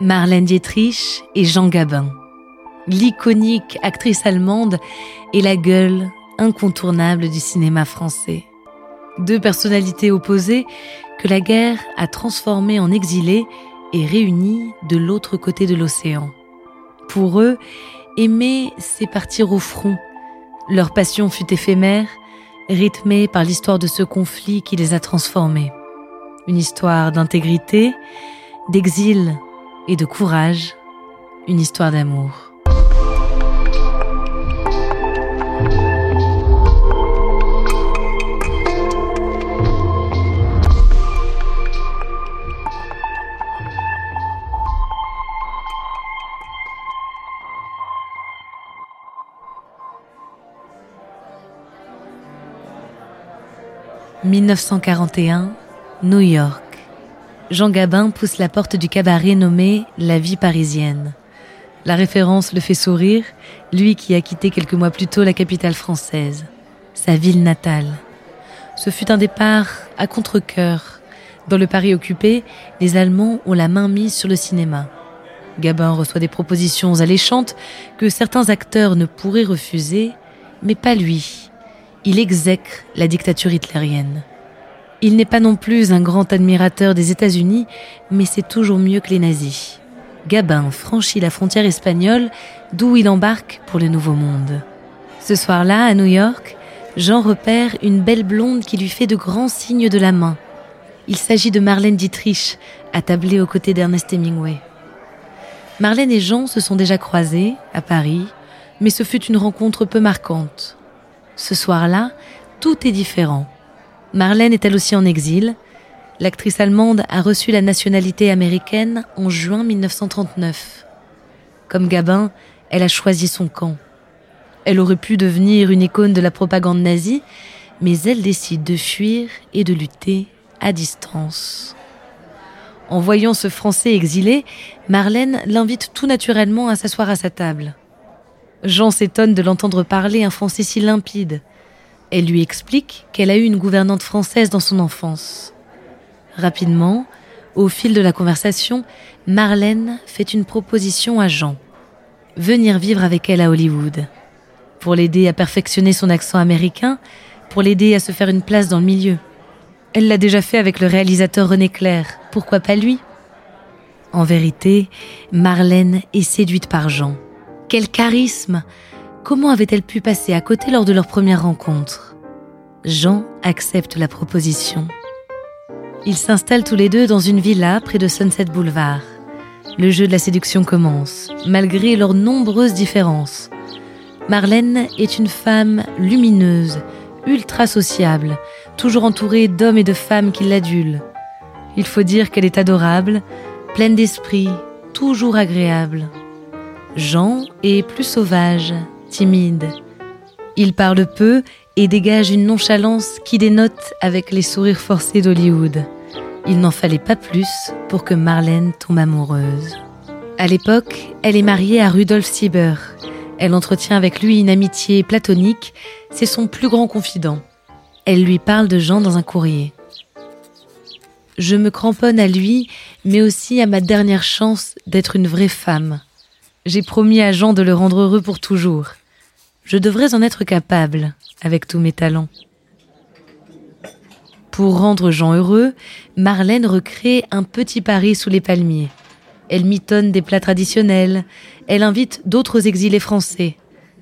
Marlène Dietrich et Jean Gabin. L'iconique actrice allemande et la gueule incontournable du cinéma français. Deux personnalités opposées que la guerre a transformées en exilés et réunies de l'autre côté de l'océan. Pour eux, aimer, c'est partir au front. Leur passion fut éphémère, rythmée par l'histoire de ce conflit qui les a transformés. Une histoire d'intégrité, d'exil et de courage, une histoire d'amour. « 1941, New York. Jean Gabin pousse la porte du cabaret nommé La vie parisienne. La référence le fait sourire, lui qui a quitté quelques mois plus tôt la capitale française, sa ville natale. Ce fut un départ à contre-coeur. Dans le Paris occupé, les Allemands ont la main mise sur le cinéma. Gabin reçoit des propositions alléchantes que certains acteurs ne pourraient refuser, mais pas lui. Il exècre la dictature hitlérienne. Il n'est pas non plus un grand admirateur des États-Unis, mais c'est toujours mieux que les nazis. Gabin franchit la frontière espagnole, d'où il embarque pour le Nouveau Monde. Ce soir-là, à New York, Jean repère une belle blonde qui lui fait de grands signes de la main. Il s'agit de Marlène Dietrich, attablée aux côtés d'Ernest Hemingway. Marlène et Jean se sont déjà croisés, à Paris, mais ce fut une rencontre peu marquante. Ce soir-là, tout est différent. Marlène est elle aussi en exil. L'actrice allemande a reçu la nationalité américaine en juin 1939. Comme Gabin, elle a choisi son camp. Elle aurait pu devenir une icône de la propagande nazie, mais elle décide de fuir et de lutter à distance. En voyant ce Français exilé, Marlène l'invite tout naturellement à s'asseoir à sa table. Jean s'étonne de l'entendre parler un français si limpide. Elle lui explique qu'elle a eu une gouvernante française dans son enfance. Rapidement, au fil de la conversation, Marlène fait une proposition à Jean. Venir vivre avec elle à Hollywood. Pour l'aider à perfectionner son accent américain, pour l'aider à se faire une place dans le milieu. Elle l'a déjà fait avec le réalisateur René Clair, pourquoi pas lui? En vérité, Marlène est séduite par Jean. Quel charisme Comment avait-elle pu passer à côté lors de leur première rencontre? Jean accepte la proposition. Ils s'installent tous les deux dans une villa près de Sunset Boulevard. Le jeu de la séduction commence, malgré leurs nombreuses différences. Marlène est une femme lumineuse, ultra sociable, toujours entourée d'hommes et de femmes qui l'adulent. Il faut dire qu'elle est adorable, pleine d'esprit, toujours agréable. Jean est plus sauvage, timide. Il parle peu et dégage une nonchalance qui dénote avec les sourires forcés d'Hollywood. Il n'en fallait pas plus pour que Marlène tombe amoureuse. À l'époque, elle est mariée à Rudolf Sieber. Elle entretient avec lui une amitié platonique, c'est son plus grand confident. Elle lui parle de Jean dans un courrier. Je me cramponne à lui, mais aussi à ma dernière chance d'être une vraie femme. J'ai promis à Jean de le rendre heureux pour toujours. Je devrais en être capable, avec tous mes talents. Pour rendre Jean heureux, Marlène recrée un petit Paris sous les palmiers. Elle mitonne des plats traditionnels, elle invite d'autres exilés français.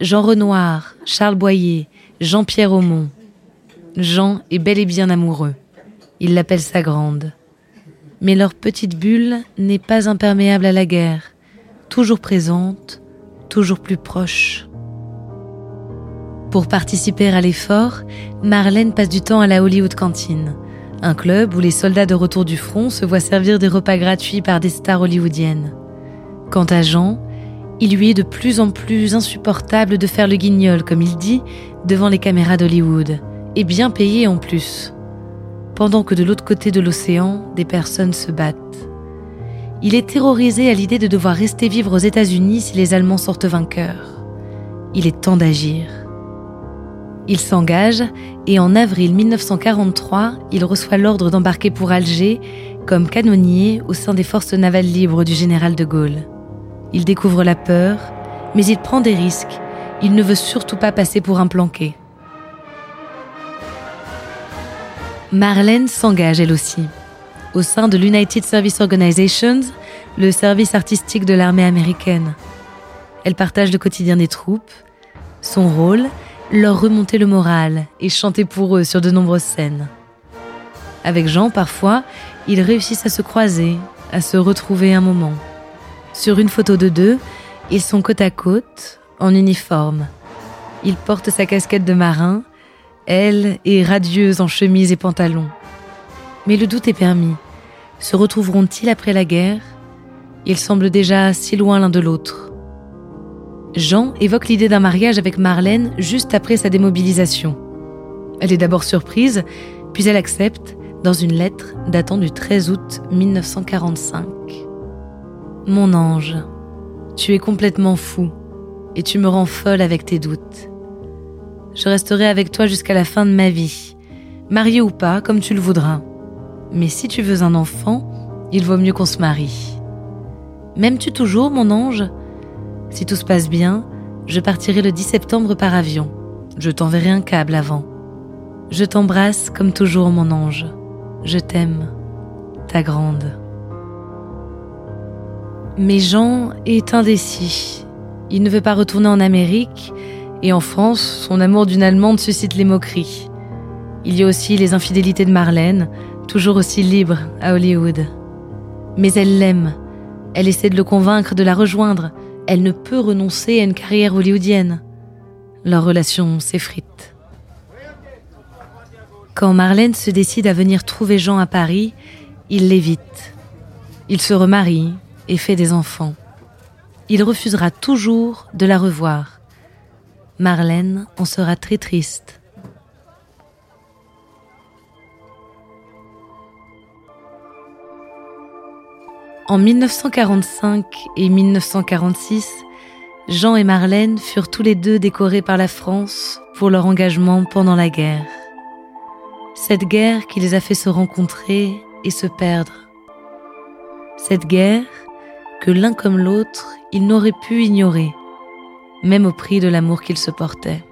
Jean Renoir, Charles Boyer, Jean-Pierre Aumont. Jean est bel et bien amoureux. Il l'appelle sa grande. Mais leur petite bulle n'est pas imperméable à la guerre, toujours présente, toujours plus proche. Pour participer à l'effort, Marlène passe du temps à la Hollywood Cantine, un club où les soldats de retour du front se voient servir des repas gratuits par des stars hollywoodiennes. Quant à Jean, il lui est de plus en plus insupportable de faire le guignol, comme il dit, devant les caméras d'Hollywood, et bien payé en plus. Pendant que de l'autre côté de l'océan, des personnes se battent. Il est terrorisé à l'idée de devoir rester vivre aux États-Unis si les Allemands sortent vainqueurs. Il est temps d'agir. Il s'engage et en avril 1943, il reçoit l'ordre d'embarquer pour Alger comme canonnier au sein des forces navales libres du général de Gaulle. Il découvre la peur, mais il prend des risques. Il ne veut surtout pas passer pour un planqué. Marlène s'engage elle aussi. Au sein de l'United Service Organizations, le service artistique de l'armée américaine. Elle partage le quotidien des troupes. Son rôle, leur remonter le moral et chanter pour eux sur de nombreuses scènes. Avec Jean, parfois, ils réussissent à se croiser, à se retrouver un moment. Sur une photo de deux, ils sont côte à côte, en uniforme. Il porte sa casquette de marin, elle est radieuse en chemise et pantalon. Mais le doute est permis. Se retrouveront-ils après la guerre? Ils semblent déjà si loin l'un de l'autre. Jean évoque l'idée d'un mariage avec Marlène juste après sa démobilisation. Elle est d'abord surprise, puis elle accepte dans une lettre datant du 13 août 1945. Mon ange, tu es complètement fou et tu me rends folle avec tes doutes. Je resterai avec toi jusqu'à la fin de ma vie, marié ou pas, comme tu le voudras. Mais si tu veux un enfant, il vaut mieux qu'on se marie. M'aimes-tu toujours, mon ange? Si tout se passe bien, je partirai le 10 septembre par avion. Je t'enverrai un câble avant. Je t'embrasse comme toujours, mon ange. Je t'aime, ta grande. Mais Jean est indécis. Il ne veut pas retourner en Amérique, et en France, son amour d'une Allemande suscite les moqueries. Il y a aussi les infidélités de Marlène, toujours aussi libre à Hollywood. Mais elle l'aime. Elle essaie de le convaincre de la rejoindre, elle ne peut renoncer à une carrière hollywoodienne. Leur relation s'effrite. Quand Marlène se décide à venir trouver Jean à Paris, il l'évite. Il se remarie et fait des enfants. Il refusera toujours de la revoir. Marlène en sera très triste. En 1945 et 1946, Jean et Marlène furent tous les deux décorés par la France pour leur engagement pendant la guerre. Cette guerre qui les a fait se rencontrer et se perdre. Cette guerre que l'un comme l'autre, ils n'auraient pu ignorer, même au prix de l'amour qu'ils se portaient.